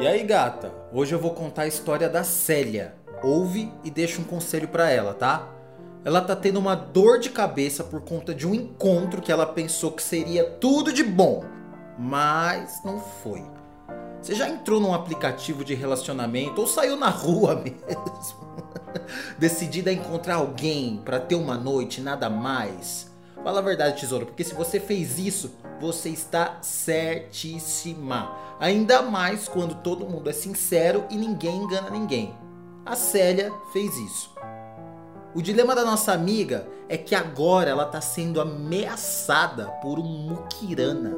E aí, gata? Hoje eu vou contar a história da Célia. Ouve e deixa um conselho para ela, tá? Ela tá tendo uma dor de cabeça por conta de um encontro que ela pensou que seria tudo de bom, mas não foi. Você já entrou num aplicativo de relacionamento ou saiu na rua mesmo? Decidida a encontrar alguém para ter uma noite, nada mais? Fala a verdade, tesouro, porque se você fez isso, você está certíssima. Ainda mais quando todo mundo é sincero e ninguém engana ninguém. A Célia fez isso. O dilema da nossa amiga é que agora ela está sendo ameaçada por um mukirana.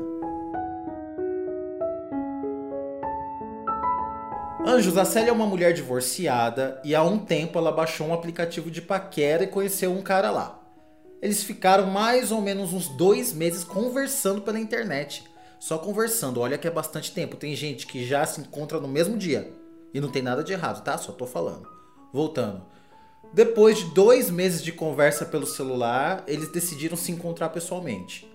Anjos, a Célia é uma mulher divorciada e há um tempo ela baixou um aplicativo de paquera e conheceu um cara lá. Eles ficaram mais ou menos uns dois meses conversando pela internet. Só conversando, olha que é bastante tempo. Tem gente que já se encontra no mesmo dia. E não tem nada de errado, tá? Só tô falando. Voltando. Depois de dois meses de conversa pelo celular, eles decidiram se encontrar pessoalmente.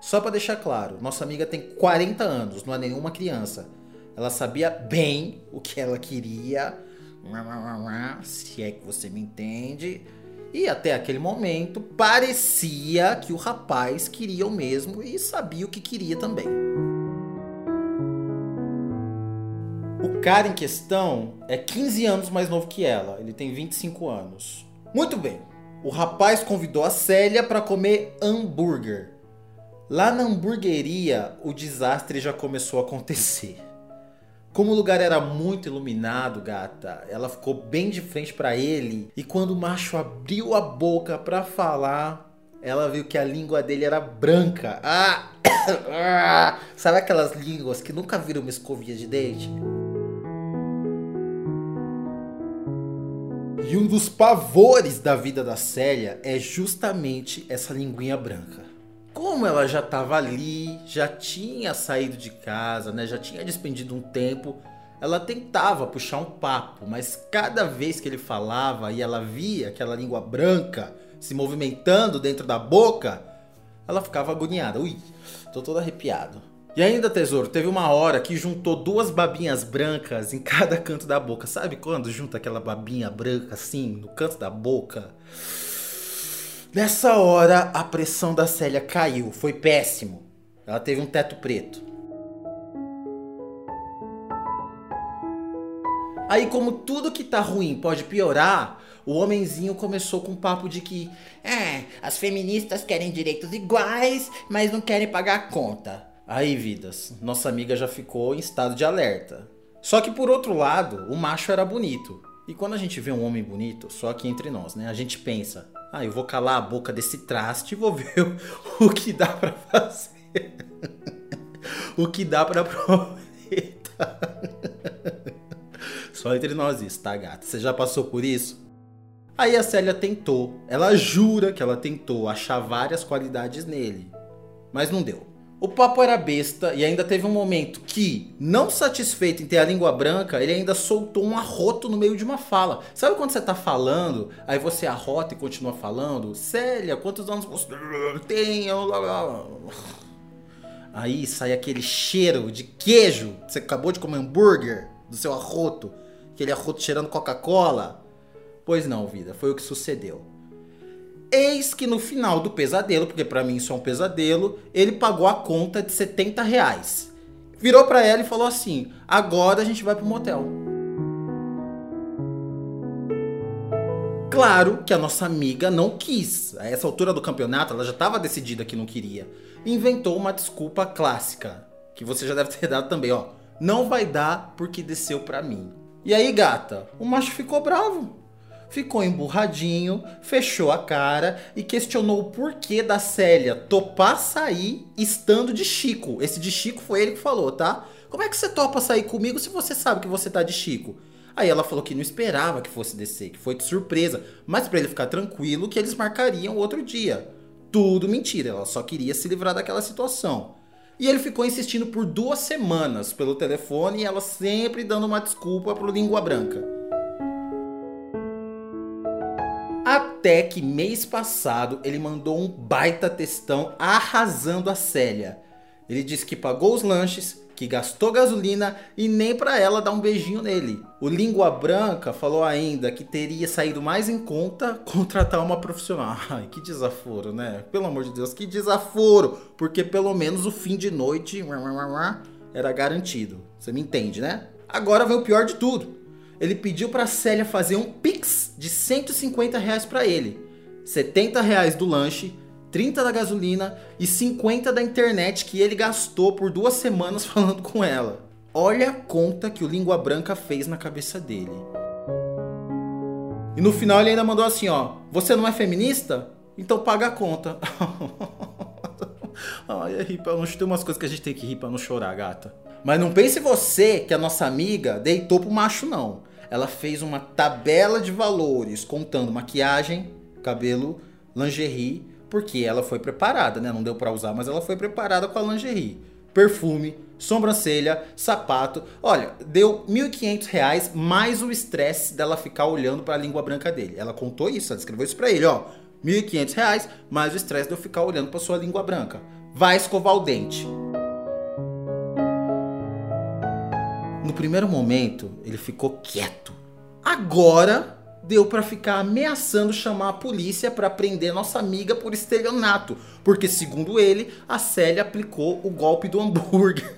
Só para deixar claro, nossa amiga tem 40 anos, não é nenhuma criança. Ela sabia bem o que ela queria, se é que você me entende. E até aquele momento parecia que o rapaz queria o mesmo e sabia o que queria também. O cara em questão é 15 anos mais novo que ela, ele tem 25 anos. Muito bem, o rapaz convidou a Célia para comer hambúrguer. Lá na hamburgueria, o desastre já começou a acontecer. Como o lugar era muito iluminado, gata, ela ficou bem de frente para ele e quando o macho abriu a boca para falar, ela viu que a língua dele era branca. Ah! Sabe aquelas línguas que nunca viram uma escovinha de dente? E um dos pavores da vida da Célia é justamente essa linguinha branca. Como ela já estava ali, já tinha saído de casa, né, já tinha despendido um tempo, ela tentava puxar um papo, mas cada vez que ele falava e ela via aquela língua branca se movimentando dentro da boca, ela ficava agoniada. Ui, tô todo arrepiado. E ainda, tesouro, teve uma hora que juntou duas babinhas brancas em cada canto da boca. Sabe quando junta aquela babinha branca assim, no canto da boca? Nessa hora, a pressão da Célia caiu, foi péssimo. Ela teve um teto preto. Aí, como tudo que tá ruim pode piorar, o homenzinho começou com um papo de que, é, as feministas querem direitos iguais, mas não querem pagar a conta. Aí, vidas, nossa amiga já ficou em estado de alerta. Só que por outro lado, o macho era bonito. E quando a gente vê um homem bonito, só aqui entre nós, né? A gente pensa, ah, eu vou calar a boca desse traste e vou ver o, que dá para fazer. o que dá para aproveitar. Só entre nós isso, tá, gata? Você já passou por isso? Aí a Célia tentou, ela jura que ela tentou achar várias qualidades nele, mas não deu. O papo era besta e ainda teve um momento que, não satisfeito em ter a língua branca, ele ainda soltou um arroto no meio de uma fala. Sabe quando você tá falando, aí você arrota e continua falando? Célia, quantos anos você tem? Aí sai aquele cheiro de queijo. Você acabou de comer hambúrguer do seu arroto. Aquele arroto cheirando Coca-Cola. Pois não, vida, foi o que sucedeu. Eis que no final do pesadelo, porque para mim isso é um pesadelo, ele pagou a conta de 70 reais. Virou para ela e falou assim: agora a gente vai pro motel. Claro que a nossa amiga não quis. A essa altura do campeonato, ela já estava decidida que não queria. Inventou uma desculpa clássica, que você já deve ter dado também, ó. Não vai dar porque desceu pra mim. E aí, gata, o macho ficou bravo ficou emburradinho, fechou a cara e questionou o porquê da Célia topar sair estando de Chico. Esse de Chico foi ele que falou, tá? Como é que você topa sair comigo se você sabe que você tá de Chico? Aí ela falou que não esperava que fosse descer, que foi de surpresa, mas para ele ficar tranquilo que eles marcariam outro dia. Tudo mentira, ela só queria se livrar daquela situação. E ele ficou insistindo por duas semanas pelo telefone e ela sempre dando uma desculpa pro língua branca. Até que mês passado ele mandou um baita textão arrasando a Célia. Ele disse que pagou os lanches, que gastou gasolina e nem para ela dar um beijinho nele. O Língua Branca falou ainda que teria saído mais em conta contratar uma profissional. Ai, que desaforo, né? Pelo amor de Deus, que desaforo! Porque pelo menos o fim de noite era garantido. Você me entende, né? Agora vem o pior de tudo. Ele pediu para Célia fazer um pix de 150 reais para ele. 70 reais do lanche 30 da gasolina e 50 da internet que ele gastou por duas semanas falando com ela. Olha a conta que o Língua Branca fez na cabeça dele. E no final ele ainda mandou assim, ó: "Você não é feminista? Então paga a conta." Ai, é rir pra não tem umas coisas que a gente tem que rir para não chorar, gata. Mas não pense você que a nossa amiga deitou pro macho não. Ela fez uma tabela de valores contando maquiagem, cabelo, lingerie porque ela foi preparada, né? Não deu para usar, mas ela foi preparada com a lingerie. Perfume, sobrancelha, sapato. Olha, deu R$ 1.500 mais o estresse dela ficar olhando para a língua branca dele. Ela contou isso, ela escreveu isso para ele, ó. R$ 1.500 mais o estresse de eu ficar olhando para sua língua branca. Vai escovar o dente. No primeiro momento, ele ficou quieto. Agora, deu para ficar ameaçando chamar a polícia para prender nossa amiga por estelionato, porque segundo ele, a Célia aplicou o golpe do hambúrguer.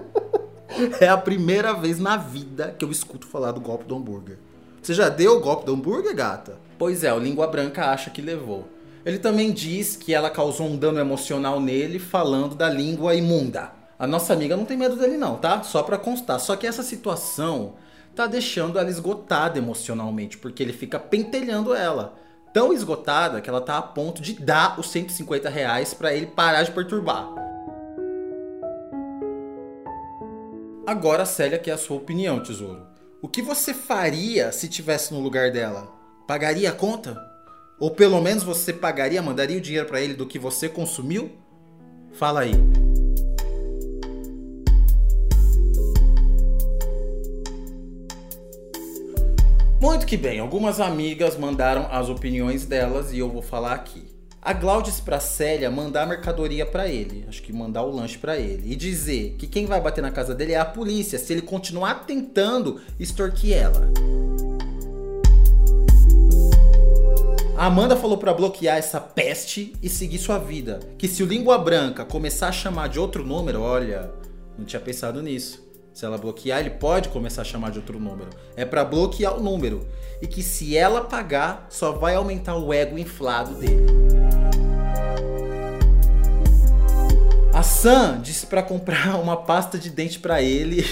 é a primeira vez na vida que eu escuto falar do golpe do hambúrguer. Você já deu o golpe do hambúrguer, gata? Pois é, o Língua Branca acha que levou. Ele também diz que ela causou um dano emocional nele falando da língua imunda. A nossa amiga não tem medo dele não, tá? Só para constar. Só que essa situação tá deixando ela esgotada emocionalmente, porque ele fica pentelhando ela. Tão esgotada que ela tá a ponto de dar os 150 reais para ele parar de perturbar. Agora, Célia, que é a sua opinião, tesouro. O que você faria se tivesse no lugar dela? Pagaria a conta? Ou pelo menos você pagaria, mandaria o dinheiro para ele do que você consumiu? Fala aí. Muito que bem, algumas amigas mandaram as opiniões delas e eu vou falar aqui. A Glaudes pra Célia mandar a mercadoria para ele, acho que mandar o lanche para ele, e dizer que quem vai bater na casa dele é a polícia se ele continuar tentando extorquir ela. A Amanda falou para bloquear essa peste e seguir sua vida. Que se o Língua Branca começar a chamar de outro número, olha, não tinha pensado nisso. Se ela bloquear, ele pode começar a chamar de outro número. É para bloquear o número. E que se ela pagar, só vai aumentar o ego inflado dele. A Sam disse para comprar uma pasta de dente para ele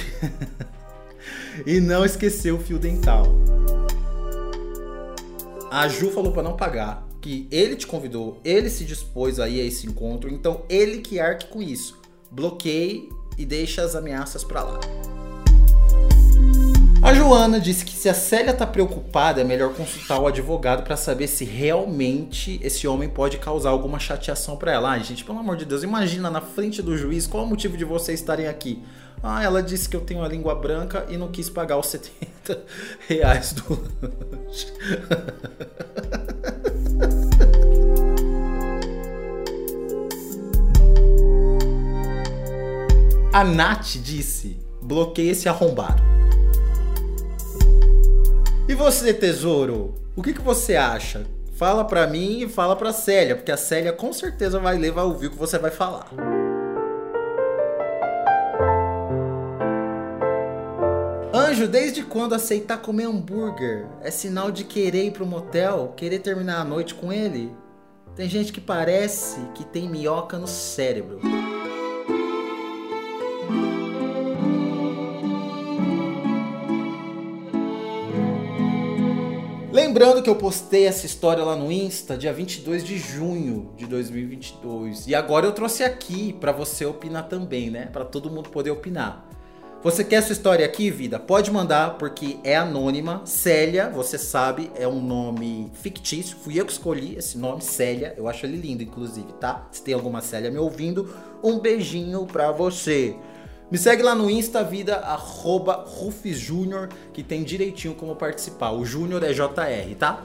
e não esqueceu o fio dental. A Ju falou para não pagar, que ele te convidou, ele se dispôs aí a esse encontro, então ele que arque com isso. Bloqueie e deixa as ameaças para lá. A Joana disse que se a Célia tá preocupada, é melhor consultar o advogado para saber se realmente esse homem pode causar alguma chateação para ela. Ai, gente, pelo amor de Deus, imagina na frente do juiz qual é o motivo de vocês estarem aqui. Ah, ela disse que eu tenho a língua branca e não quis pagar os 70 reais do lanche. A Nath disse: bloqueie esse arrombado. E você, tesouro? O que, que você acha? Fala pra mim e fala pra Célia, porque a Célia com certeza vai ler, vai ouvir o que você vai falar. Anjo, desde quando aceitar comer hambúrguer é sinal de querer ir pro motel, querer terminar a noite com ele? Tem gente que parece que tem minhoca no cérebro. Lembrando que eu postei essa história lá no Insta dia 22 de junho de 2022. E agora eu trouxe aqui para você opinar também, né? Para todo mundo poder opinar. Você quer sua história aqui, vida? Pode mandar, porque é anônima. Célia, você sabe, é um nome fictício. Fui eu que escolhi esse nome, Célia. Eu acho ele lindo, inclusive, tá? Se tem alguma Célia me ouvindo, um beijinho pra você. Me segue lá no Insta Vida, arroba Rufus Júnior, que tem direitinho como participar. O Júnior é JR, tá?